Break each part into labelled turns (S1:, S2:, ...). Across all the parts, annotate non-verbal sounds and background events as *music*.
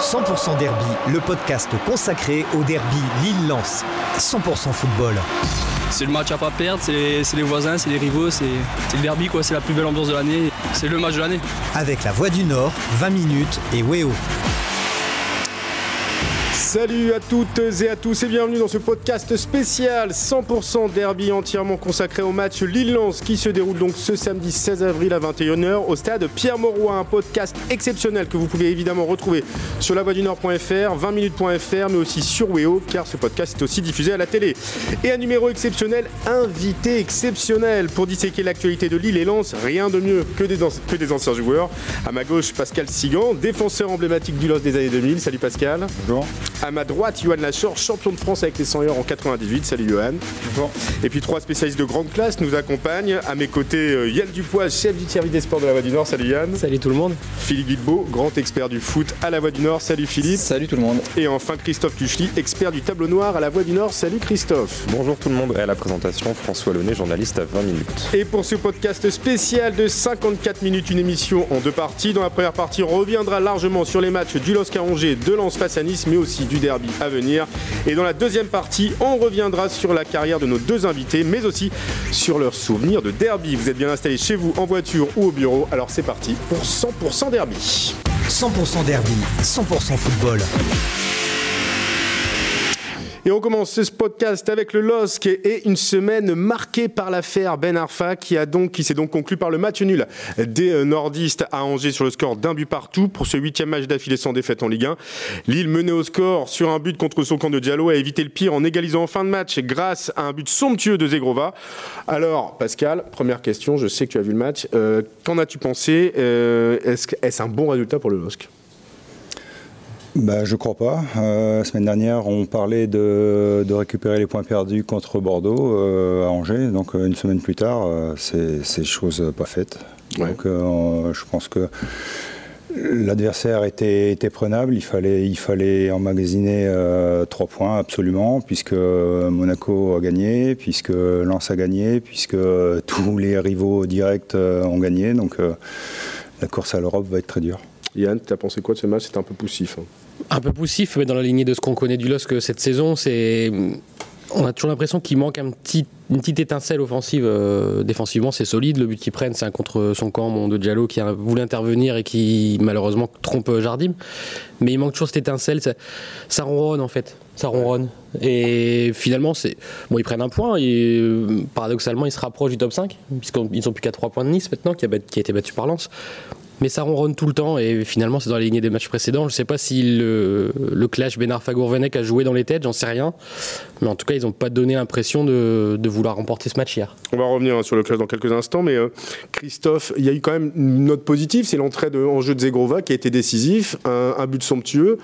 S1: 100% Derby, le podcast consacré au derby Lille-Lens. 100% football.
S2: C'est le match à pas perdre, c'est les, voisins, c'est les rivaux, c'est, c'est le derby, quoi, c'est la plus belle ambiance de l'année, c'est le match de l'année.
S1: Avec la Voix du Nord, 20 minutes et Weo.
S3: Salut à toutes et à tous et bienvenue dans ce podcast spécial 100% derby entièrement consacré au match Lille-Lens qui se déroule donc ce samedi 16 avril à 21h au stade Pierre-Mauroy. Un podcast exceptionnel que vous pouvez évidemment retrouver sur lavoidunord.fr, 20minutes.fr mais aussi sur Weo car ce podcast est aussi diffusé à la télé. Et un numéro exceptionnel, invité exceptionnel pour disséquer l'actualité de Lille et Lens. Rien de mieux que des, anciens joueurs. À ma gauche, Pascal Sigan, défenseur emblématique du LOS des années 2000. Salut Pascal.
S4: Bonjour.
S3: À ma droite, Johan Lachor, champion de France avec les 100 heures en 98. Salut Johan.
S4: Bonjour.
S3: Et puis trois spécialistes de grande classe nous accompagnent. À mes côtés, euh, Yann Dupois, chef du service des sports de la Voix du Nord. Salut Yann.
S2: Salut tout le monde.
S3: Philippe Guilbeault, grand expert du foot à la Voix du Nord. Salut Philippe.
S4: Salut tout le monde.
S3: Et enfin Christophe Tuchely, expert du tableau noir à la Voix du Nord. Salut Christophe.
S5: Bonjour tout le monde et à la présentation, François Launay, journaliste à 20 minutes.
S3: Et pour ce podcast spécial de 54 minutes, une émission en deux parties. Dans la première partie, on reviendra largement sur les matchs du LOSC à Angers, de Lens face à Nice, mais aussi du derby à venir. Et dans la deuxième partie, on reviendra sur la carrière de nos deux invités, mais aussi sur leurs souvenirs de derby. Vous êtes bien installés chez vous, en voiture ou au bureau, alors c'est parti pour 100% derby.
S1: 100% Derby, 100% football.
S3: Et on commence ce podcast avec le LOSC et une semaine marquée par l'affaire Ben Arfa qui qui s'est donc conclu par le match nul des euh, nordistes à Angers sur le score d'un but partout pour ce huitième match d'affilée sans défaite en Ligue 1. Lille menait au score sur un but contre son camp de Diallo a évité le pire en égalisant en fin de match grâce à un but somptueux de Zegrova. Alors Pascal, première question, je sais que tu as vu le match. Euh, Qu'en as-tu pensé? Euh, Est-ce est-ce un bon résultat pour le LOSC?
S4: Bah, je crois pas. Euh, la semaine dernière, on parlait de, de récupérer les points perdus contre Bordeaux euh, à Angers. Donc euh, une semaine plus tard, c'est c'est chose pas faite.
S3: Ouais.
S4: Donc je pense que l'adversaire était, était prenable. Il fallait, il fallait emmagasiner euh, trois points absolument, puisque Monaco a gagné, puisque Lens a gagné, puisque tous les rivaux directs euh, ont gagné. Donc euh, la course à l'Europe va être très dure.
S3: Yann, tu as pensé quoi de ce match? C'était un peu poussif. hein.
S2: Un peu poussif, mais dans la lignée de ce qu'on connaît du LOSC cette saison, c'est. On a toujours l'impression qu'il manque un petit, une petite étincelle offensive. euh, défensivement, c'est solide. Le but qu'ils prennent, c'est un contre son camp, mon de Diallo, qui a voulu intervenir et qui malheureusement trompe euh, Jardim. Mais il manque toujours cette étincelle. Ça, ça ronronne en fait. Ça ronronne. Et finalement, c'est bon, ils prennent un point. Et euh, paradoxalement, ils se rapprochent du top 5, puisqu'ils sont plus qu'à 3 points de Nice maintenant, qui a, qui a été battu par Lens. Mais ça ronronne tout le temps et finalement c'est dans la lignée des matchs précédents. Je ne sais pas si le, le clash Ben Arfa-Gourvenec a joué dans les têtes, j'en sais rien. Mais en tout cas, ils n'ont pas donné l'impression de, de vouloir remporter ce match hier.
S3: On va revenir hein, sur le clash dans quelques instants, mais euh, Christophe, il y a eu quand même une note positive, c'est l'entrée de, en jeu de Zegrova qui a été décisif, un, un but somptueux.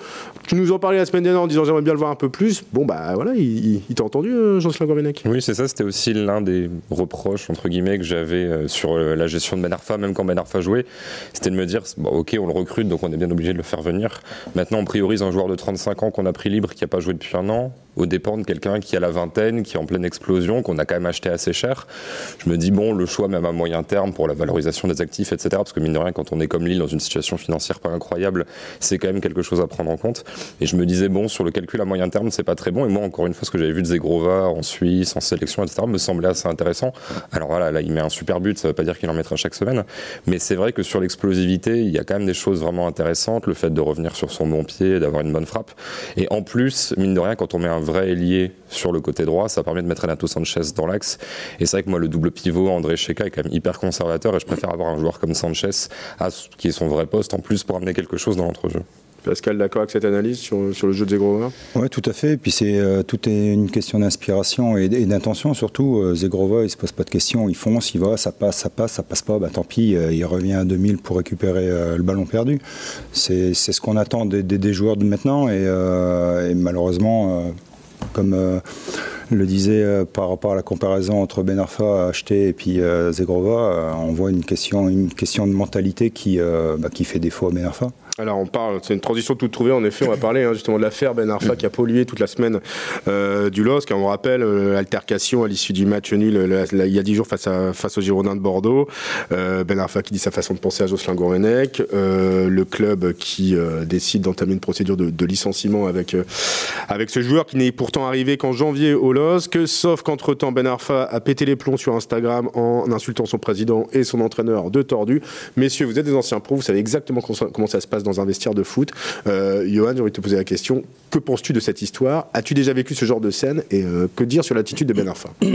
S3: Tu nous en parlais la semaine dernière en disant j'aimerais bien le voir un peu plus. Bon bah voilà, il, il- il t'a entendu euh, Jean-Sylvain Gourvenec
S5: Oui, c'est ça, c'était aussi l'un des reproches, entre guillemets, que j'avais euh, sur euh, la gestion de Ben Arfa, même quand Ben Arfa jouait. C'était de me dire, bon, ok, on le recrute, donc on est bien obligé de le faire venir. Maintenant, on priorise un joueur de 35 ans qu'on a pris libre, qui n'a pas joué depuis un an, au dépend de quelqu'un qui a la vingtaine, qui est en pleine explosion, qu'on a quand même acheté assez cher. Je me dis, bon, le choix, même à moyen terme, pour la valorisation des actifs, etc., parce que mine de rien, quand on est comme Lille, dans une situation financière pas incroyable, c'est quand même quelque chose à prendre en compte. Et je me disais, bon, sur le calcul à moyen terme, c'est pas très bon. Et moi, encore une fois, ce que j'avais vu de Zegrova en Suisse, en sélection, etc., me semblait assez intéressant. Alors voilà, là, il met un super but, ça veut pas dire qu'il en mettra chaque semaine. Mais c'est vrai que sur l'explosivité, il y a quand même des choses vraiment intéressantes. Le fait de revenir sur son bon pied, d'avoir une bonne frappe. Et en plus, mine de rien, quand on met un vrai ailier sur le côté droit, ça permet de mettre Renato Sanchez dans l'axe. Et c'est vrai que moi, le double pivot, André Cheka, est quand même hyper conservateur. Et je préfère avoir un joueur comme Sanchez, à, qui est son vrai poste, en plus, pour amener quelque chose dans l'entrejeu.
S3: Pascal, d'accord avec cette analyse sur, sur le jeu de Zegrova
S4: Oui, tout à fait. Et puis c'est euh, tout est une question d'inspiration et, et d'intention surtout. Euh, Zegrova, il se pose pas de questions, il fonce, il va, ça passe, ça passe, ça passe pas, bah tant pis, euh, il revient à 2000 pour récupérer euh, le ballon perdu. C'est c'est ce qu'on attend des, des- des joueurs de maintenant et, euh, et malheureusement, euh, comme euh, le disait euh, par rapport à la comparaison entre Ben Arfa acheté et puis Zegrova, on voit une question, une question de mentalité qui, bah, qui fait défaut à Ben Arfa.
S3: Alors on parle, c'est une transition toute trouvée en effet, on va parler hein, justement de l'affaire Ben Arfa qui a pollué toute la semaine euh, du LOSC. On rappelle euh, l'altercation à l'issue du match nul euh, il y a dix jours face, à, face aux Girondins de Bordeaux. ben Arfa qui dit sa façon de penser à Jocelyn Gourvenec. le club qui décide d'entamer une procédure de, licenciement avec, avec ce joueur qui n'est pourtant arrivé qu'en janvier au LOSC. Sauf qu'entre-temps Ben Arfa a pété les plombs sur Instagram en insultant son président et son entraîneur de tordu. Messieurs, vous êtes des anciens pros, vous savez exactement comment ça se passe dans un vestiaire de foot. Euh, Johan, j'ai envie de te poser la question. Que penses-tu de cette histoire? As-tu déjà vécu ce genre de scène? Et euh, que dire sur l'attitude de Ben Arfa? *coughs*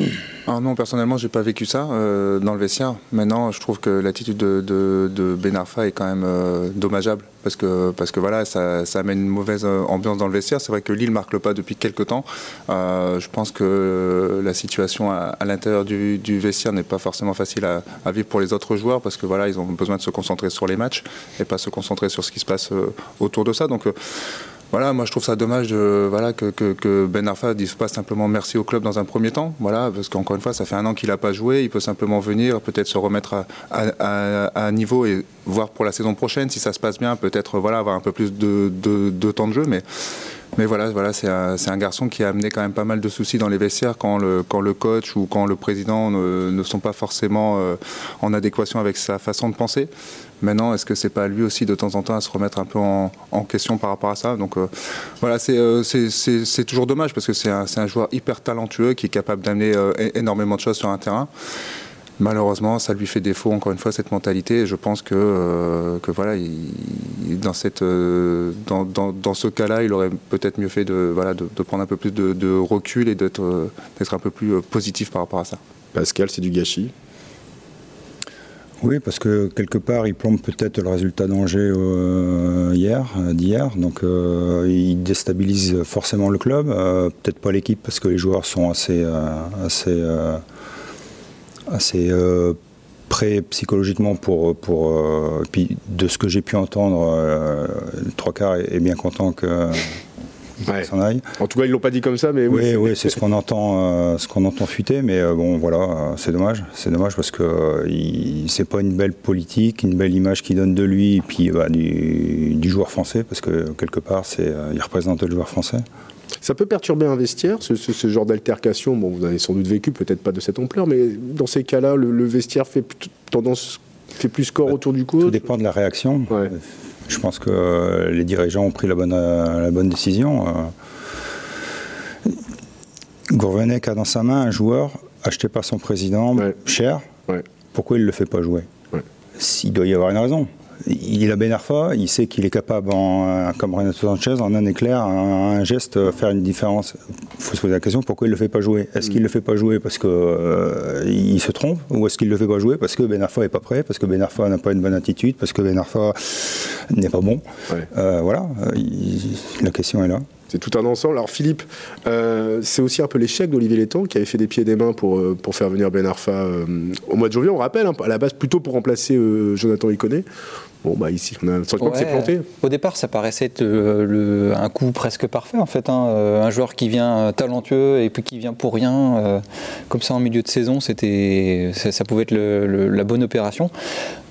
S6: Ah Non, personnellement, j'ai pas vécu ça euh, dans le vestiaire. Maintenant, je trouve que l'attitude de, Ben Arfa est quand même dommageable. Parce que, parce que voilà, ça, amène une mauvaise ambiance dans le vestiaire. C'est vrai que Lille marque le pas depuis quelques temps. je pense que la situation à, l'intérieur du, vestiaire n'est pas forcément facile à, à, vivre pour les autres joueurs parce que voilà, ils ont besoin de se concentrer sur les matchs et pas se concentrer sur ce qui se passe autour de ça. Donc voilà, moi je trouve ça dommage voilà, que, Ben Arfa ne dise pas simplement merci au club dans un premier temps, voilà, parce qu'encore une fois, ça fait un an qu'il n'a pas joué, il peut simplement venir, peut-être se remettre à, à, niveau et voir pour la saison prochaine, si ça se passe bien, peut-être voilà, avoir un peu plus de, temps de jeu, mais voilà, voilà c'est un, garçon qui a amené quand même pas mal de soucis dans les vestiaires quand le, coach ou quand le président ne, ne sont pas forcément euh, en adéquation avec sa façon de penser. Maintenant, est-ce que c'est pas lui aussi de temps en temps à se remettre un peu en, question par rapport à ça? Donc euh, voilà, euh, c'est toujours dommage parce que c'est un, un, joueur hyper talentueux qui est capable d'amener euh, énormément de choses sur un terrain. Malheureusement, ça lui fait défaut encore une fois cette mentalité. Et je pense que, que voilà, dans, cette, dans, dans, ce cas-là, il aurait peut-être mieux fait de, voilà, de, prendre un peu plus de, de recul et d'être un peu plus positif par rapport à ça.
S3: Pascal, c'est du gâchis?
S4: Oui, parce que quelque part, il plombe peut-être le résultat d'Angers euh, hier, euh, d'hier. Donc, euh, il déstabilise forcément le club. peut-être pas l'équipe, parce que les joueurs sont assez, assez, assez prêts psychologiquement pour. pour puis, de ce que j'ai pu entendre, le trois quarts est bien content que
S3: en tout cas, ils l'ont pas dit comme ça, mais
S4: oui. Oui, c'est ce qu'on entend, euh, ce qu'on entend fuiter, mais euh, bon, voilà, euh, c'est dommage, c'est dommage parce que c'est pas une belle politique, une belle image qu'il donne de lui, et puis bah, du, joueur français, parce que quelque part, c'est, il représente le joueur français.
S3: Ça peut perturber un vestiaire, ce, genre d'altercation. Bon, vous avez sans doute vécu, peut-être pas de cette ampleur, mais dans ces cas-là, le, vestiaire fait tendance fait plus score bah, autour du coach.
S4: Tout dépend de la réaction. Je pense que euh, les dirigeants ont pris la bonne, euh, la bonne décision. Euh. Gourvenec a dans sa main un joueur acheté par son président cher. Pourquoi il ne le fait pas jouer? Il doit y avoir une raison il a Ben Arfa, il sait qu'il est capable, en, comme Renato Sanchez, en un éclair, un, geste, faire une différence. Il faut se poser la question pourquoi il ne le fait pas jouer? Est-ce qu'il ne le fait pas jouer parce qu'il euh, se trompe? Ou est-ce qu'il ne le fait pas jouer parce que Ben Arfa n'est pas prêt Parce que Ben Arfa n'a pas une bonne attitude Parce que Ben Arfa n'est pas bon? Euh, Voilà, la question est là.
S3: C'est tout un ensemble. Alors Philippe, euh, c'est aussi un peu l'échec d'Olivier Létang qui avait fait des pieds et des mains pour, pour faire venir Ben Arfa au mois de janvier. On rappelle, hein, à la base plutôt pour remplacer Jonathan Iconé. Bon, bah ici, on a le sentiment que c'est planté.
S7: Au départ, ça paraissait être euh, le, un coup presque parfait, en fait. Hein. Euh, un joueur qui vient euh, talentueux et puis qui vient pour rien, comme ça en milieu de saison, c'était, ça, pouvait être la bonne opération.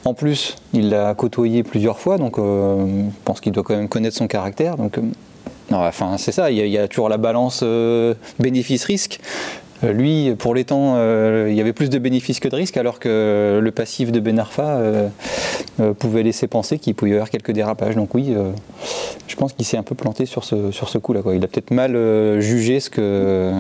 S7: En plus, il l'a côtoyé plusieurs fois, donc je pense qu'il doit quand même connaître son caractère. Donc, non, enfin, c'est ça, il y, a, toujours la balance bénéfice-risque. Euh, lui, pour les temps, euh, il y avait plus de bénéfices que de risques, alors que le passif de Ben Arfa euh, pouvait laisser penser qu'il pouvait y avoir quelques dérapages. Donc oui, je pense qu'il s'est un peu planté sur ce, sur ce coup-là. Il a peut-être mal jugé ce que,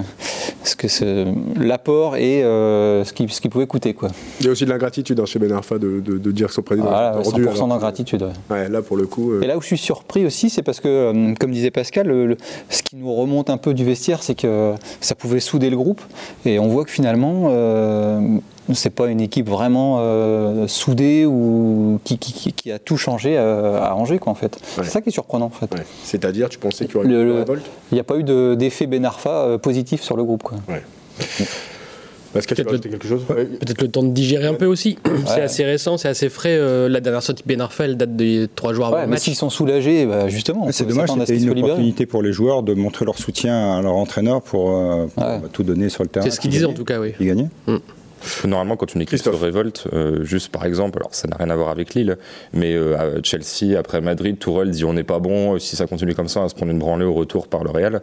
S7: ce que l'apport et ce qu'il ce qui pouvait coûter. Quoi.
S3: Il y a aussi de l'ingratitude hein, chez Ben Arfa de, de, dire que son président
S7: voilà, 100% d'ingratitude.
S3: Ouais. là, pour le coup...
S7: Et là où je suis surpris aussi, c'est parce que, comme disait Pascal, ce qui nous remonte un peu du vestiaire, c'est que ça pouvait souder le groupe. Et on voit que finalement, euh, c'est pas une équipe vraiment euh, soudée ou qui, a tout changé euh, à, Angers, quoi, en fait. C'est ça qui est surprenant, en fait.
S3: C'est-à-dire, tu pensais qu'il y aurait eu
S7: Il n'y a pas eu d'effet Ben Arfa positif sur le groupe, quoi.
S3: Pascal, tu
S2: Peut-être
S3: rajouter quelque chose
S2: Peut-être le temps de digérer un peu aussi. *clears throat* C'est assez récent, c'est assez frais. Euh, la dernière sortie de Ben Arfa, elle date de trois jours avant
S7: Ouais,
S2: le
S7: mais s'ils sont soulagés, bah, justement.
S4: C'est dommage, c'était
S7: qu'ils
S4: une opportunité pour les joueurs de montrer leur soutien à leur entraîneur pour, euh, pour,
S7: Ouais.
S4: tout donner sur le terrain.
S2: C'est ce qu'il
S4: puis
S2: disait en tout cas, oui.
S4: Gagner.
S5: Parce que Normalement, quand une équipe
S3: Christophe.
S5: se révolte, euh, juste par exemple, alors ça n'a rien à voir avec Lille, mais euh, à Chelsea, après Madrid, Tourelle dit on n'est pas bon, euh, si ça continue comme ça, on va se prendre une branlée au retour par le Real.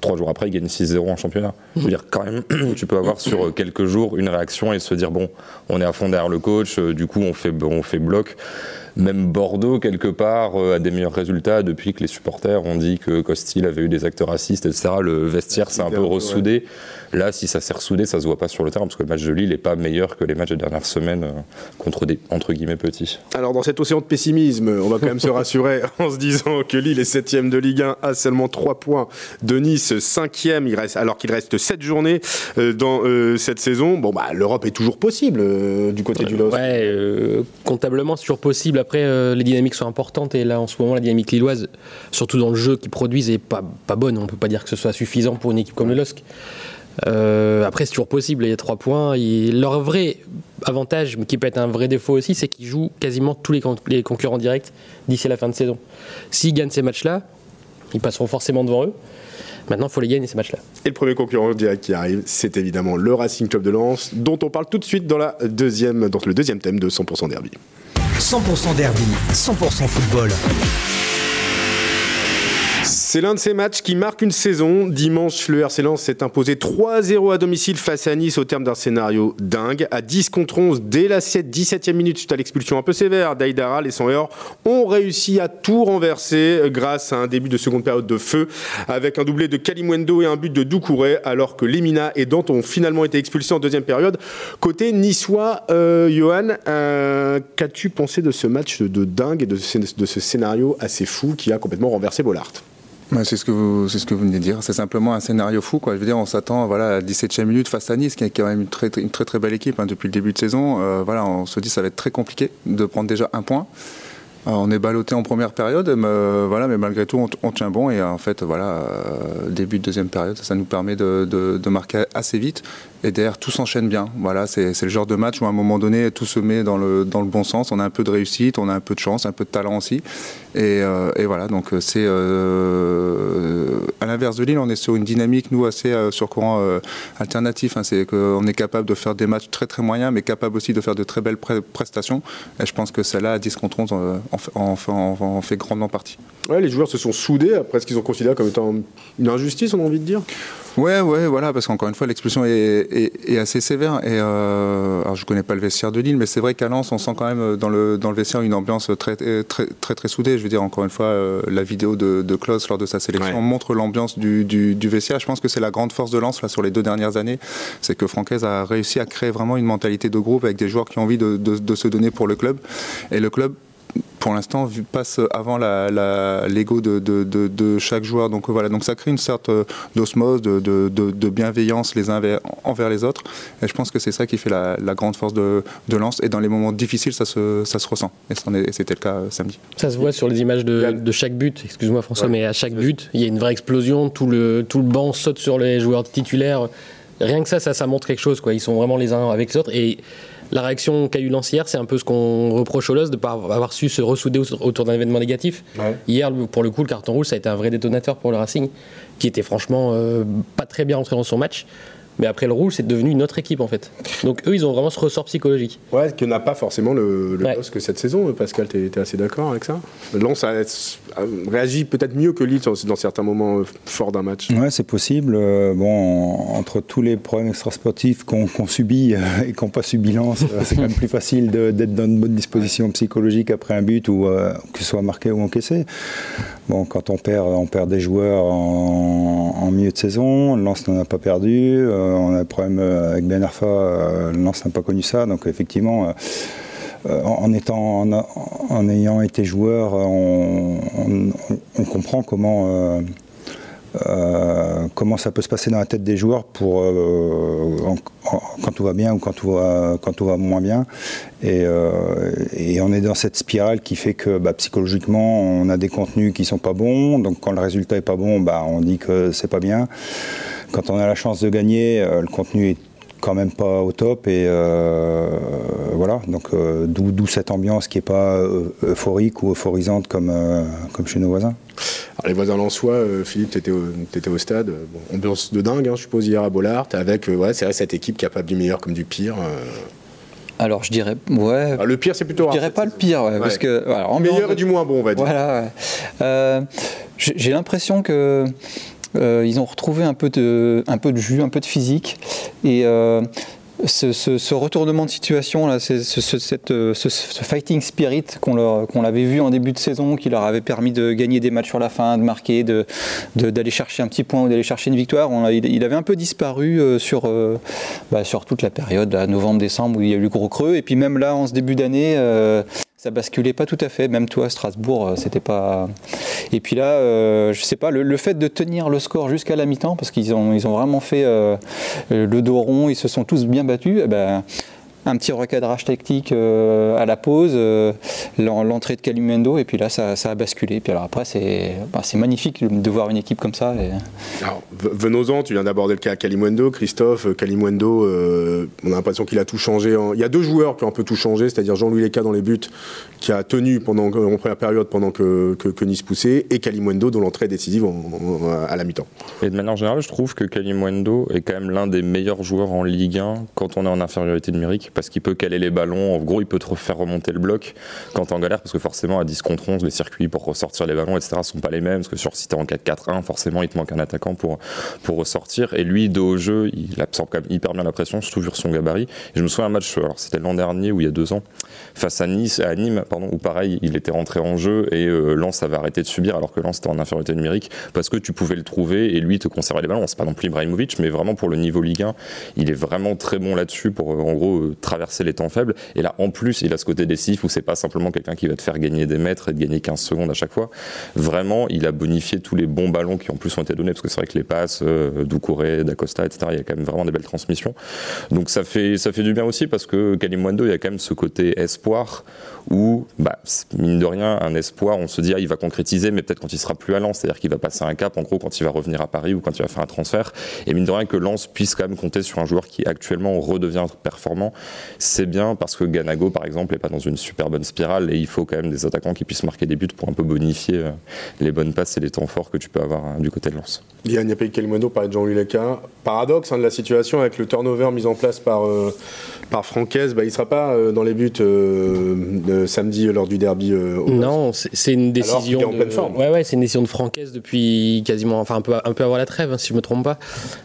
S5: Trois jours après, il gagne 6-0 en championnat. Je veux dire, quand même, *clears throat* tu peux avoir sur euh, quelques jours une réaction et se dire bon, on est à fond derrière le coach, du coup on fait, on fait bloc. Même Bordeaux, quelque part, euh, a des meilleurs résultats depuis que les supporters ont dit que Costil avait eu des actes racistes, etc. Le vestiaire s'est un peu
S3: Ouais.
S5: ressoudé. Là, si ça s'est ressoudé, ça se voit pas sur le terrain, parce que le match de Lille n'est pas meilleur que les matchs des dernières semaines euh, contre des, entre guillemets, petits.
S3: Alors dans cet océan de pessimisme, on va quand même se rassurer *laughs* en se disant que Lille est 7 de Ligue 1 à seulement 3 points de Nice 5 il reste, alors qu'il reste 7 journées euh, dans euh, cette saison. Bon bah l'Europe est toujours possible euh, du côté du LOSC.
S2: Ouais, euh, comptablement, c'est toujours possible. Après, euh, les dynamiques sont importantes et là, en ce moment, la dynamique lilloise, surtout dans le jeu qu'ils produisent, est pas, pas bonne. On peut pas dire que ce soit suffisant pour une équipe comme le LOSC. Euh, après, c'est toujours possible. Il y a trois points. Et leur vrai avantage, mais qui peut être un vrai défaut aussi, c'est qu'ils jouent quasiment tous les, les concurrents directs d'ici la fin de saison. S'ils gagnent ces matchs-là, ils passeront forcément devant eux. Maintenant, il faut les gagner ces matchs-là.
S3: Et le premier concurrent direct qui arrive, c'est évidemment le Racing Club de Lens, dont on parle tout de suite dans, la deuxième, dans le deuxième thème de 100% Derby.
S1: 100% derby, 100% football.
S3: C'est l'un de ces matchs qui marque une saison. Dimanche, le RC s'est imposé 3-0 à domicile face à Nice au terme d'un scénario dingue. À 10 contre 11, dès la 17e minute, suite à l'expulsion un peu sévère d'Aïdara, les 100 heures ont réussi à tout renverser grâce à un début de seconde période de feu avec un doublé de Kalimwendo et un but de Doucouré alors que Lemina et Dante ont finalement été expulsés en deuxième période. Côté niçois, euh, Johan, euh, qu'as-tu pensé de ce match de dingue et de ce, de ce scénario assez fou qui a complètement renversé Bollard?
S6: C'est ce que vous, c'est ce que vous venez de dire. C'est simplement un scénario fou, quoi. Je veux dire, on s'attend, voilà, à la 17e minute face à Nice, qui est quand même une très, très- une très, très belle équipe hein, depuis le début de saison. Euh, voilà, on se dit, ça va être très compliqué de prendre déjà un point. On est ballotté en première période, mais, euh, voilà, mais malgré tout, on, tient bon. Et euh, en fait, voilà, euh, début de deuxième période, ça nous permet de, marquer assez vite. Et derrière, tout s'enchaîne bien. Voilà, c'est le genre de match où à un moment donné, tout se met dans le, dans le bon sens. On a un peu de réussite, on a un peu de chance, un peu de talent aussi. Et, voilà, donc c'est à l'inverse de Lille, on est sur une dynamique nous assez sur courant alternatif. hein. c'est qu'on est capable de faire des matchs très très moyens, mais capable aussi de faire de très belles prestations. Et je pense que celle-là, à 10 contre 11, euh, en fait, en fait- en- en fait grandement partie.
S3: Ouais, les joueurs se sont soudés après ce qu'ils ont considéré comme étant une injustice, on a envie de dire.
S6: Ouais, ouais, voilà, parce qu'encore une fois, l'expulsion est, est- est assez sévère. Et euh, alors, je connais pas le vestiaire de Lille, mais c'est vrai qu'à Lens, on sent quand même euh, dans le, dans le vestiaire une ambiance très, très, très, très, très soudée. Je veux dire, encore une fois, euh, la vidéo de, de Klaus lors de sa sélection
S3: Ouais.
S6: montre l'ambiance du, du, du vestiaire. Je pense que c'est la grande force de Lens là, sur les deux dernières années. C'est que Francaise a réussi à créer vraiment une mentalité de groupe avec des joueurs qui ont envie de, de- de se donner pour le club. Et le club pour l'instant, passe avant la- la- l'ego de, de- de- de chaque joueur. Donc voilà, donc ça crée une sorte euh, d'osmose, de, de- de- de bienveillance les uns envers, envers les autres. Et je pense que c'est ça qui fait la, la grande force de, de Lens. Et dans les moments difficiles, ça se, ça se ressent. Et c'en est- et c'était le cas euh, samedi.
S2: Ça se voit sur les images de, chaque but. Excuse-moi François,
S3: Ouais.
S2: mais à chaque but, il y a une vraie explosion. Tout le, tout le banc saute sur les joueurs titulaires. Rien que ça, ça, ça montre quelque chose. Quoi. Ils sont vraiment les uns avec les autres. Et la réaction qu'a eu Lens hier, c'est un peu ce qu'on reproche au LOS de ne pas avoir su se ressouder au- autour d'un événement négatif. Hier, pour le coup, le carton rouge, ça a été un vrai détonateur pour le Racing, qui était franchement euh, pas très bien rentré dans son match. Mais après le rouge, c'est devenu une autre équipe en fait. Donc eux, ils ont vraiment ce ressort psychologique.
S3: Ouais, que n'a pas forcément le, le
S2: Ouais.
S3: LOSC cette saison. Pascal, t'es es assez d'accord avec ça? Lens a, a réagi peut-être mieux que Lille dans, dans certains moments euh, forts d'un match.
S4: Ouais, c'est possible. Euh, bon, entre tous les problèmes extrasportifs qu'on subit euh, et qu'on pas subi Lens, euh, c'est quand même plus facile d'être dans une bonne disposition psychologique après un but ou euh, que ce soit marqué ou encaissé. Bon, quand on perd, on perd des joueurs en, en milieu de saison. Lens n'en a pas perdu. Euh, on a un problème euh, avec Ben Arfa. euh, Lens n'a pas connu ça. Donc effectivement. en étant, en, ayant été joueur, on, comprend comment, euh, comment ça peut se passer dans la tête des joueurs pour, euh, quand tout va bien ou quand tout va, moins bien. Et, euh, et on est dans cette spirale qui fait que bah, psychologiquement, on a des contenus qui sont pas bons. Donc quand le résultat est pas bon, bah, on dit que c'est pas bien. Quand on a la chance de gagner, le contenu est quand même pas au top et voilà donc d'où cette ambiance qui est pas euphorique ou euphorisante comme comme chez nos voisins.
S3: Alors, les voisins lensois, Philippe, tu étais, étais, au stade. Bon, ambiance de dingue, hein, je suppose, hier à Bollard. Avec, ouais, c'est vrai, cette équipe capable du meilleur comme du pire.
S7: Alors je dirais, ouais.
S3: Ah, le pire, c'est plutôt.
S7: Je dirais pas le pire, ouais, parce que.
S3: Alors, meilleur et du moins bon, on va dire.
S7: Voilà. Euh, J'ai l'impression que. Euh, ils ont retrouvé un peu, de, un peu de jus, un peu de physique. Et euh, ce, retournement de situation, là, ce, cette, euh, ce, fighting spirit qu'on l'avait vu en début de saison, qui leur avait permis de gagner des matchs sur la fin, de marquer, d'aller de, chercher un petit point ou d'aller chercher une victoire, il, avait un peu disparu euh, sur, euh, bah, sur toute la période, novembre-décembre, où il y a eu le gros creux. Et puis même là, en ce début d'année, ça basculait pas tout à fait. Même toi, Strasbourg, euh, c'était pas. Et puis là, euh, je sais pas, le, fait de tenir le score jusqu'à la mi-temps, parce qu'ils ont, ils ont vraiment fait euh, le dos rond, ils se sont tous bien battus. Eh ben, un petit recadrage tactique euh, à la pause, euh, l'entrée de Kalimendo, et puis là, ça, a basculé. Puis alors après, c'est bah, magnifique de voir une équipe comme ça.
S3: Alors, venons-en, tu viens d'aborder le cas Kalimwendo. Christophe, euh, Kalimwendo, on a l'impression qu'il a tout changé. Il y a deux joueurs qui ont un peu tout changé, c'est-à-dire Jean-Louis Leca dans les buts, qui a tenu pendant, en première période pendant que, que, Nice poussait, et Kalimwendo dont l'entrée est décisive à la mi-temps.
S5: Et de manière générale, je trouve que Kalimwendo est quand même l'un des meilleurs joueurs en Ligue 1 quand on est en infériorité numérique parce qu'il peut caler les ballons. En gros, il peut te faire remonter le bloc quand t'es en galère, parce que forcément, à 10 contre 11, les circuits pour ressortir les ballons, etc., sont pas les mêmes. Parce que sur, si t'es en 4-4-1, forcément, il te manque un attaquant pour, pour ressortir. Et lui, dos au jeu, il absorbe quand même hyper bien la pression, surtout vu son gabarit. Et je me souviens un match, alors c'était l'an dernier ou il y a deux ans, face à Nice, à Nîmes, pardon, où pareil, il était rentré en jeu et euh, Lens avait arrêté de subir, alors que Lens était en infériorité numérique, parce que tu pouvais le trouver et lui te conserver les ballons. C'est pas non plus Ibrahimovic, mais vraiment pour le niveau Ligue 1, il est vraiment très bon là-dessus pour, euh, en gros, euh, traverser les temps faibles. Et là, en plus, il a ce côté décisif où c'est pas simplement quelqu'un qui va te faire gagner des mètres et de gagner 15 secondes à chaque fois. Vraiment, il a bonifié tous les bons ballons qui en plus ont été donnés, parce que c'est vrai que les passes, euh, Doucouré, D'Acosta, etc., il y a quand même vraiment des belles transmissions. Donc ça fait, ça fait du bien aussi parce que Kalimwando, il y a quand même ce côté espoir où, bah, mine de rien, un espoir, on se dit, ah, il va concrétiser, mais peut-être quand il sera plus à Lens, c'est-à-dire qu'il va passer un cap, en gros, quand il va revenir à Paris ou quand il va faire un transfert. Et mine de rien, que Lens puisse quand même compter sur un joueur qui actuellement redevient performant, c'est bien parce que Ganago, par exemple, n'est pas dans une super bonne spirale et il faut quand même des attaquants qui puissent marquer des buts pour un peu bonifier euh, les bonnes passes et les temps forts que tu peux avoir hein, du côté de Lens.
S3: Yann Yapé Kelmondo parlait de Jean-Louis Leca. Paradoxe hein, de la situation avec le turnover mis en place par, euh, bah, il ne sera pas euh, dans les buts samedi lors du derby.
S2: non, c'est une décision.
S3: en pleine forme.
S2: Ouais, ouais, c'est une décision de Francaise depuis quasiment, enfin un peu, un peu avant la trêve, hein, si je me trompe pas.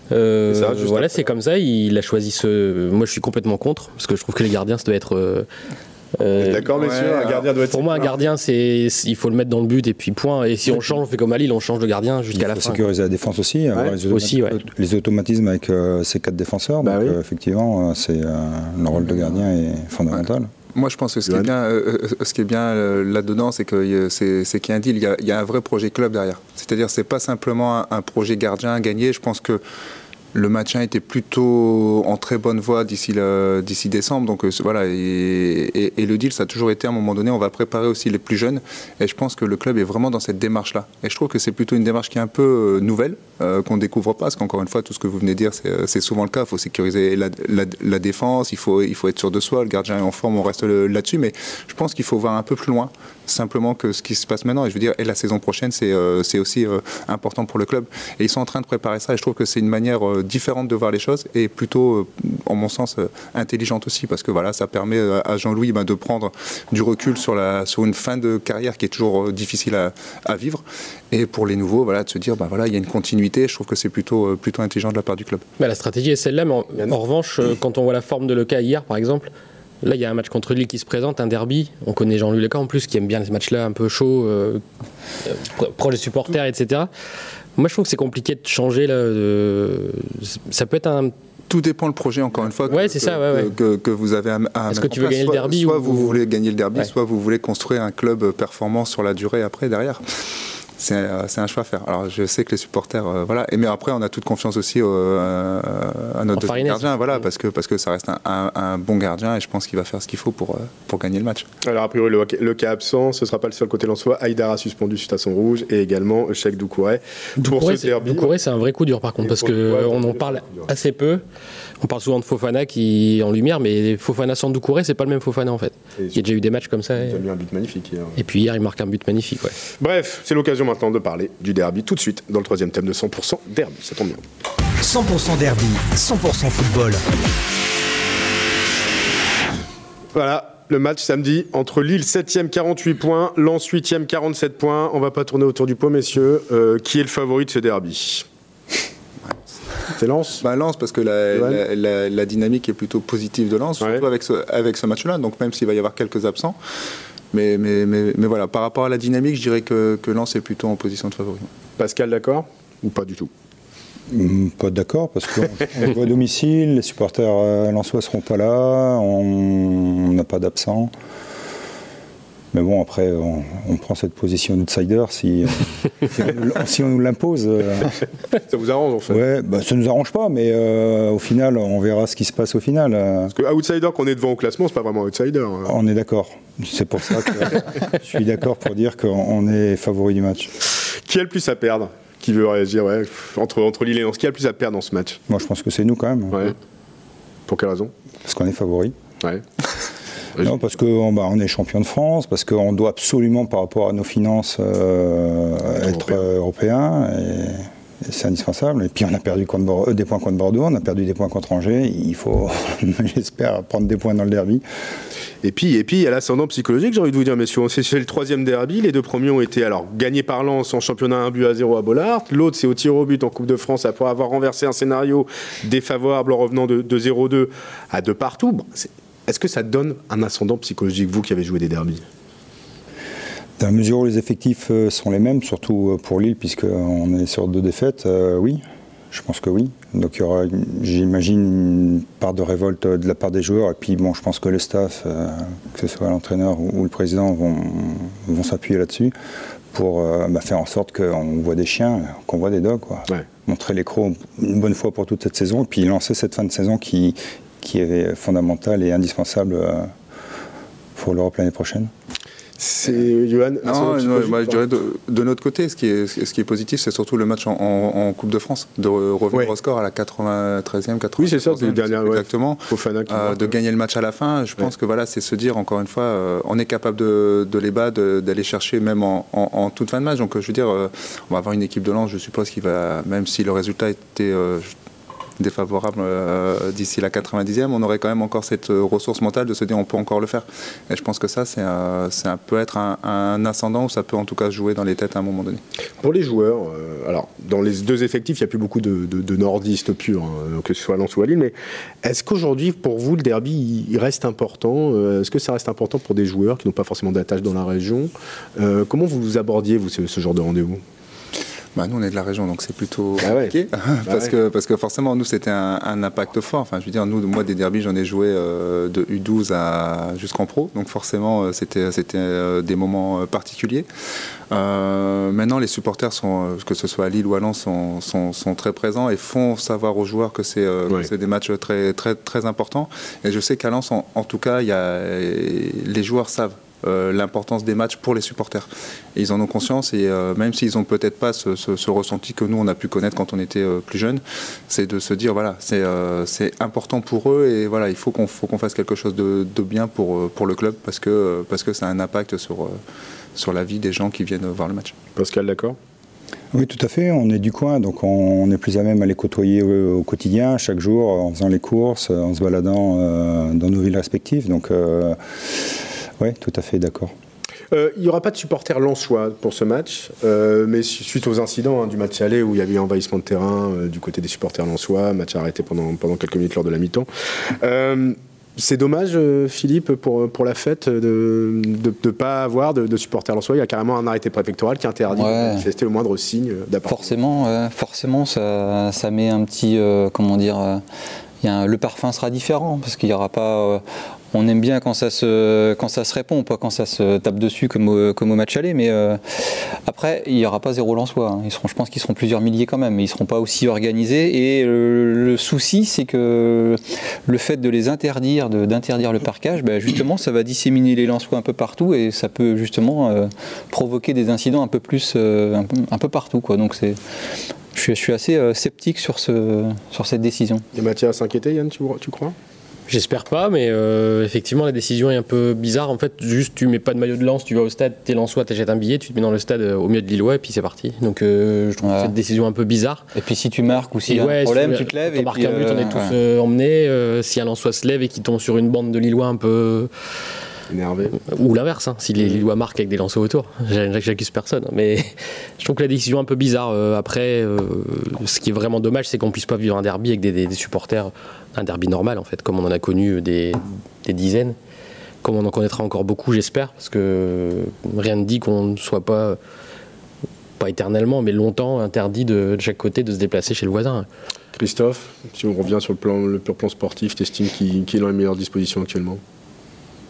S2: voilà, c'est comme ça. Il a choisi ce. Moi, je suis complètement contre parce que je trouve que les gardiens, ça doit être
S3: euh, D'accord, messieurs, un gardien doit être.
S2: Pour moi, un gardien, c'est il faut le mettre dans le but et puis point. Et si on change, on fait comme à Lille, on change de gardien jusqu'à la fin.
S4: Il faut sécuriser la défense aussi.
S2: les, aussi
S4: les automatismes avec euh, ces quatre défenseurs. Bah donc, euh, effectivement, c'est le rôle de gardien est fondamental.
S6: Moi, je pense que ce qui est bien, ce qui est bien là-dedans, c'est que c'est qu'il y a un deal, il y a, il y a, un vrai projet club derrière. C'est-à-dire, c'est pas simplement un, un, projet gardien gagné. Je pense que le match était plutôt en très bonne voie d'ici d'ici décembre. Donc euh, voilà, et, le deal, ça a toujours été à un moment donné, on va préparer aussi les plus jeunes. Et je pense que le club est vraiment dans cette démarche-là. Et je trouve que c'est plutôt une démarche qui est un peu euh, nouvelle, euh, qu'on découvre pas, parce qu'encore une fois, tout ce que vous venez de dire, c'est souvent le cas. Il faut sécuriser la, défense, il faut, il faut être sûr de soi. Le gardien est en forme, on reste là-dessus. Mais je pense qu'il faut voir un peu plus loin simplement que ce qui se passe maintenant. Et je veux dire, et la saison prochaine, c'est aussi important pour le club. Et ils sont en train de préparer ça. Et je trouve que c'est une manière différente de voir les choses et plutôt, euh, en mon sens, euh, intelligente aussi parce que voilà, ça permet euh, à Jean-Louis ben, de prendre du recul sur, la, sur une fin de carrière qui est toujours difficile à, à vivre et pour les nouveaux, voilà, de se dire, ben voilà, il y a une continuité. Je trouve que c'est plutôt, plutôt intelligent de la part du club.
S2: Mais la stratégie est celle-là, mais en, revanche, quand on voit la forme de Leca hier, par exemple, Là, il y a un match contre Lille qui se présente, un derby. On connaît Jean-Louis Leca en plus, qui aime bien ces matchs-là, un peu chauds, euh, proche des supporters, etc. Moi, je trouve que c'est compliqué de changer. Là, Ça peut être un
S6: tout dépend le projet, encore une fois,
S2: que, c'est ça,
S6: que, vous avez à,
S2: Est-ce que tu veux gagner le derby
S6: Soit vous voulez gagner le derby, soit vous voulez construire un club performant sur la durée après, derrière. C'est un choix à faire. Alors je sais que les supporters, voilà. Et mais après, on a toute confiance aussi à notre gardien, voilà, parce que parce que ça reste un, bon gardien et je pense qu'il va faire ce qu'il faut pour pour gagner le match.
S3: Alors a priori le, cas absent, ce sera pas le seul côté Lensois. Aïdara suspendu suite à son rouge et également Cheikh Doucouré.
S2: Doucouré, c'est un vrai coup dur par contre parce que on en parle assez peu. On parle souvent de Fofana qui en lumière, mais Fofana sans Doucouré, c'est pas le même Fofana en fait. Il y a déjà eu des matchs comme ça.
S3: Il a mis un but magnifique hier.
S2: Et puis hier, il marque un but magnifique.
S3: Bref, c'est l'occasion maintenant de parler du derby tout de suite dans le troisième thème de 100% derby. Ça tombe bien.
S1: 100% derby, 100% football.
S3: Voilà, le match samedi entre Lille 7e 48 points, Lens 8e 47 points. On va pas tourner autour du pot, messieurs. Euh, qui est le favori de ce derby? C'est Lens
S6: bah, Lens, parce que la, dynamique est plutôt positive de Lens, surtout avec ce, avec ce match-là. Donc, même s'il va y avoir quelques absents. Mais, mais, mais, mais, voilà, par rapport à la dynamique, je dirais que, que Lens est plutôt en position de favori.
S3: Pascal, d'accord? Ou pas du tout
S4: hmm, pas d'accord, parce qu'on joue à domicile, les supporters euh, lensois ne seront pas là, on n'a pas d'absents. Mais bon, après, on, prend cette position d'outsider si, *laughs* si, on, nous l'impose. Euh. *laughs*
S3: ça vous arrange en fait
S4: Ouais, bah, ça nous arrange pas, mais euh, au final, on verra ce qui se passe au final.
S3: Parce que outsider qu'on est devant au classement, c'est pas vraiment outsider. Hein.
S4: On est d'accord. C'est pour ça que je suis d'accord pour dire qu'on est favori du match.
S3: Qui a le plus à perdre Qui veut réagir ouais. entre, entre Lille et Lens, qui a le plus à perdre dans ce match?
S4: Moi, je pense que c'est nous quand même.
S3: Ouais. Pour quelle raison?
S4: Parce qu'on est favori.
S3: Ouais.
S4: Non, parce qu'on bah, on est champion de France, parce qu'on doit absolument, par rapport à nos finances, euh, être européen. et, c'est indispensable. Et puis on a perdu contre euh, des points contre Bordeaux, on a perdu des points contre Angers. Il faut, *laughs* j'espère, prendre des points dans le derby.
S3: Et puis, et puis, il y a l'ascendant psychologique, j'ai envie de vous dire, messieurs. C'est le troisième derby. Les deux premiers ont été alors gagnés par Lens en championnat 1 but à 0 à Bollard. L'autre, c'est au tir au but en Coupe de France après avoir renversé un scénario défavorable en revenant de, 0-2 à 2 partout. Est-ce que ça donne un ascendant psychologique, vous qui avez joué des derbies?
S4: Dans la mesure où les effectifs euh, sont les mêmes, surtout euh, pour Lille, puisqu'on est sur deux défaites, euh, oui, je pense que oui. Donc il y aura, j'imagine, une part de révolte de la part des joueurs. Et puis bon, je pense que le staff, que ce soit l'entraîneur ou, le président, vont, vont s'appuyer là-dessus pour bah, faire en sorte qu'on voit des chiens, qu'on voit des dogs. Quoi. Montrer les crocs une bonne fois pour toute cette saison, et puis lancer cette fin de saison qui, qui est fondamental et indispensable euh, pour l'Europe l'année prochaine
S3: c'est Johan
S6: Non, je dirais de, notre côté, ce qui est, ce qui est positif, c'est surtout le match en, Coupe de France, de revenir au score à la 93e, 94e.
S3: Oui, c'est ça, c'est
S6: exactement. Euh, de gagner le match à la fin. Je pense que voilà, c'est se dire encore une fois, euh, on est capable de, les battre, d'aller chercher même en, toute fin de match. Donc je veux dire, on va avoir une équipe de lance, je suppose, qui va, même si le résultat était défavorable euh, d'ici la 90e, on aurait quand même encore cette euh, ressource mentale de se dire on peut encore le faire. Et je pense que ça, c'est un, peut être un, ascendant ou ça peut en tout cas jouer dans les têtes à un moment donné.
S3: Pour les joueurs, euh, alors dans les deux effectifs, il n'y a plus beaucoup de, nordistes purs, hein, que ce soit Lens ou à Lille, mais est-ce qu'aujourd'hui, pour vous, le derby, il reste important Est-ce que ça reste important pour des joueurs qui n'ont pas forcément d'attache dans la région? Comment vous abordiez, vous, ce genre de rendez-vous?
S6: Bah, nous, on est de la région, donc c'est plutôt bah compliqué. *laughs* parce, bah que, parce que forcément, nous, c'était un, impact fort. Enfin, je veux dire, nous, moi, des derbies, j'en ai joué euh, de U12 à, jusqu'en pro. Donc forcément, euh, c'était, c'était euh, des moments particuliers. maintenant, les supporters, sont, que ce soit à Lille ou à Lens, sont, sont, sont très présents et font savoir aux joueurs que c'est, c'est des matchs très, très, très importants. Et je sais qu'à Lens, en, en tout cas, y a, les joueurs savent euh, l'importance des matchs pour les supporters. Et ils en ont conscience et euh, même s'ils n'ont peut-être pas ce, ressenti que nous on a pu connaître quand on était euh, plus jeune, c'est de se dire voilà c'est important pour eux et voilà il faut qu'on qu'on fasse quelque chose de, bien pour, pour le club parce que parce que ça a un impact sur sur la vie des gens qui viennent voir le match.
S3: Pascal d'accord?
S4: Oui, tout à fait. On est du coin, donc on, est plus à même à les côtoyer au, quotidien, chaque jour, en faisant les courses, en se baladant dans nos villes respectives. Donc, oui, tout à fait, d'accord.
S3: Euh, il n'y aura pas de supporters lensois pour ce match, euh, mais suite aux incidents hein, du match aller où il y avait envahissement de terrain euh, du côté des supporters lensois, match arrêté pendant, pendant quelques minutes lors de la mi-temps. c'est dommage, Philippe, pour, pour la fête de ne pas avoir de, supporters lensois. Il y a carrément un arrêté préfectoral qui interdit ouais. le moindre signe d'appartenance.
S7: Forcément, forcément ça, ça, met un petit. comment dire le parfum sera différent parce qu'il n'y aura pas on aime bien quand ça se, quand ça se répond, pas quand ça se tape dessus comme au, match aller. Mais euh, après, il n'y aura pas zéro Lensois. Hein. Ils seront, je pense qu'ils seront plusieurs milliers quand même, mais ils ne seront pas aussi organisés. Et le, souci, c'est que le fait de les interdire, d'interdire le parquage, ben, justement, ça va disséminer les Lensois un peu partout et ça peut justement euh, provoquer des incidents un peu plus, euh, un, peu, partout. Donc je suis, assez sceptique sur, ce, sur cette décision.
S3: Et Mathias s'inquiéter, Yann, tu crois?
S2: J'espère pas, mais euh, effectivement, la décision est un peu bizarre. En fait, juste, tu mets pas de maillot de lance, tu vas au stade, t'es lançois, t'achètes un billet, tu te mets dans le stade euh, au milieu de Lillois, et puis c'est parti. Donc, euh, je trouve cette décision un peu bizarre.
S7: Et puis, si tu marques ou s'il y a un problème, tu te lèves.
S2: et puis, un but, on est tous emmenés. si un lançois se lève et qu'il tombe sur une bande de Lillois un peu.
S3: Énervé.
S2: Ou l'inverse, hein, si les Lillois marquent avec des lancers autour. *laughs* J'accuse personne. Mais *laughs* je trouve que la décision est un peu bizarre. après, ce qui est vraiment dommage, c'est qu'on puisse pas vivre un derby avec des supporters un derby normal, en fait, comme on en a connu des, dizaines, comme on en connaîtra encore beaucoup, j'espère, parce que rien ne dit qu'on ne soit pas, pas éternellement, mais longtemps interdit de, chaque côté de se déplacer chez le voisin.
S3: Christophe, si on revient sur le, plan, le pur plan sportif, t'estimes qui, qui est dans les meilleures dispositions actuellement?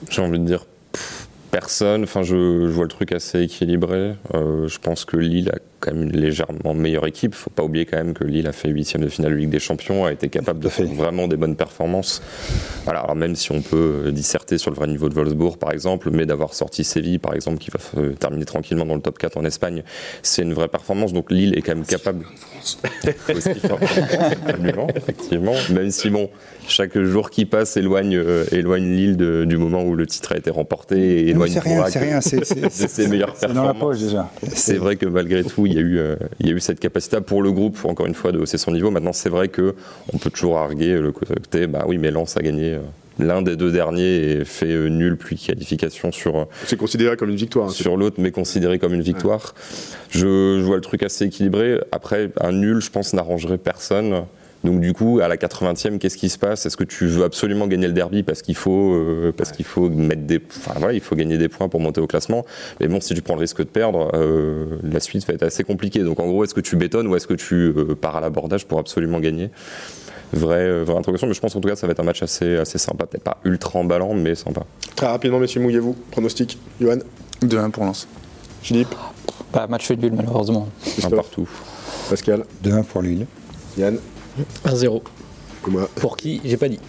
S5: J'ai envie de dire personne. Enfin, je, vois le truc assez équilibré. Euh, je pense que Lille a quand même une légèrement meilleure équipe. Faut pas oublier quand même que Lille a fait huitième de finale de Ligue des Champions, a été capable de faire vraiment des bonnes performances. Voilà, alors même si on peut disserter sur le vrai niveau de Wolfsburg par exemple, mais d'avoir sorti Séville par exemple qui va terminer tranquillement dans le top 4 en Espagne, c'est une vraie performance. Donc Lille est quand même capable. *laughs* effectivement. Même si bon, chaque jour qui passe éloigne, euh, éloigne Lille du moment où le titre a été remporté et éloigne
S4: c'est rien, c'est rien, c'est
S5: ses meilleures performances. dans la poche déjà. C'est vrai que malgré tout, il y, a eu, euh, il y a eu cette capacité pour le groupe, encore une fois, de hausser son niveau. Maintenant, c'est vrai qu'on peut toujours arguer le côté, bah oui, mais Lens a gagné. Euh, l'un des deux derniers et fait euh, nul puis qualification sur.
S3: C'est considéré comme une victoire. Hein,
S5: sur l'autre, mais considéré comme une victoire. Je, je, vois le truc assez équilibré. Après, un nul, je pense, n'arrangerait personne. Donc du coup, à la 80e, qu'est-ce qui se passe? Est-ce que tu veux absolument gagner le derby parce qu'il faut, euh, parce qu'il faut mettre des, enfin voilà, il faut gagner des points pour monter au classement? Mais bon, si tu prends le risque de perdre, euh, la suite va être assez compliquée. Donc en gros, est-ce que tu bétonnes ou est-ce que tu euh, pars à l'abordage pour absolument gagner? Vraie, vraie introduction, mais je pense en tout cas ça va être un match assez, assez sympa. Peut-être pas ultra emballant, mais sympa.
S3: Très rapidement, messieurs, mouillez-vous. Pronostic, Johan?
S6: 2-1 pour Lens.
S3: Philippe?
S7: Pas match fait nul, malheureusement.
S5: Un partout.
S3: Pascal?
S4: 2-1 pour Lille.
S3: Yann?
S2: 1-0. Pour qui J'ai pas dit.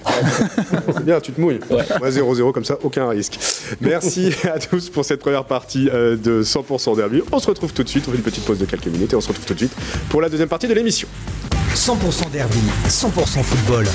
S3: C'est bien, tu te mouilles. Ouais. 0-0 comme ça, aucun risque. Merci à tous pour cette première partie euh, de 100% Derby. On se retrouve tout de suite, on fait une petite pause de quelques minutes et on se retrouve tout de suite pour la deuxième partie de l'émission.
S1: 100% Derby, 100% football.